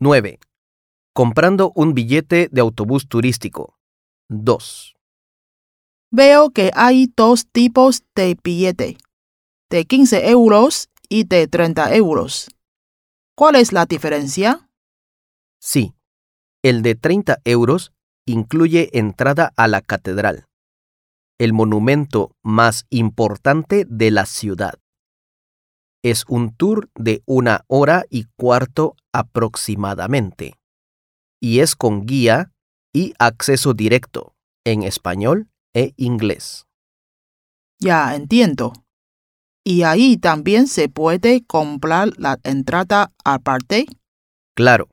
9. Comprando un billete de autobús turístico. 2. Veo que hay dos tipos de billete, de 15 euros y de 30 euros. ¿Cuál es la diferencia? Sí, el de 30 euros incluye entrada a la catedral, el monumento más importante de la ciudad. Es un tour de una hora y cuarto aproximadamente, y es con guía y acceso directo en español e inglés. Ya entiendo. Y ahí también se puede comprar la entrada aparte. Claro.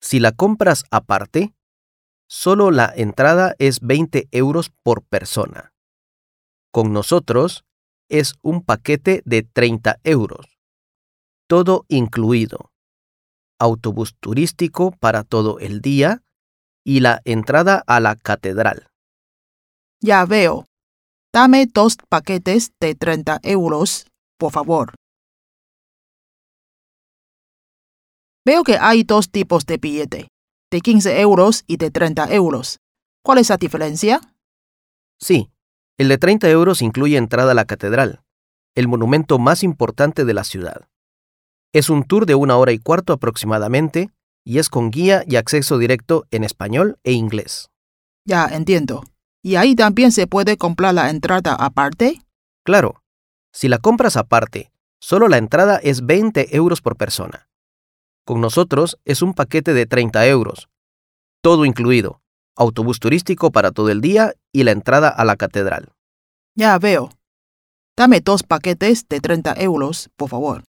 Si la compras aparte, solo la entrada es 20 euros por persona. Con nosotros es un paquete de 30 euros. Todo incluido. Autobús turístico para todo el día y la entrada a la catedral. Ya veo. Dame dos paquetes de 30 euros, por favor. Veo que hay dos tipos de billete, de 15 euros y de 30 euros. ¿Cuál es la diferencia? Sí, el de 30 euros incluye entrada a la catedral, el monumento más importante de la ciudad. Es un tour de una hora y cuarto aproximadamente y es con guía y acceso directo en español e inglés. Ya entiendo. ¿Y ahí también se puede comprar la entrada aparte? Claro, si la compras aparte, solo la entrada es 20 euros por persona. Con nosotros es un paquete de 30 euros, todo incluido, autobús turístico para todo el día y la entrada a la catedral. Ya veo. Dame dos paquetes de 30 euros, por favor.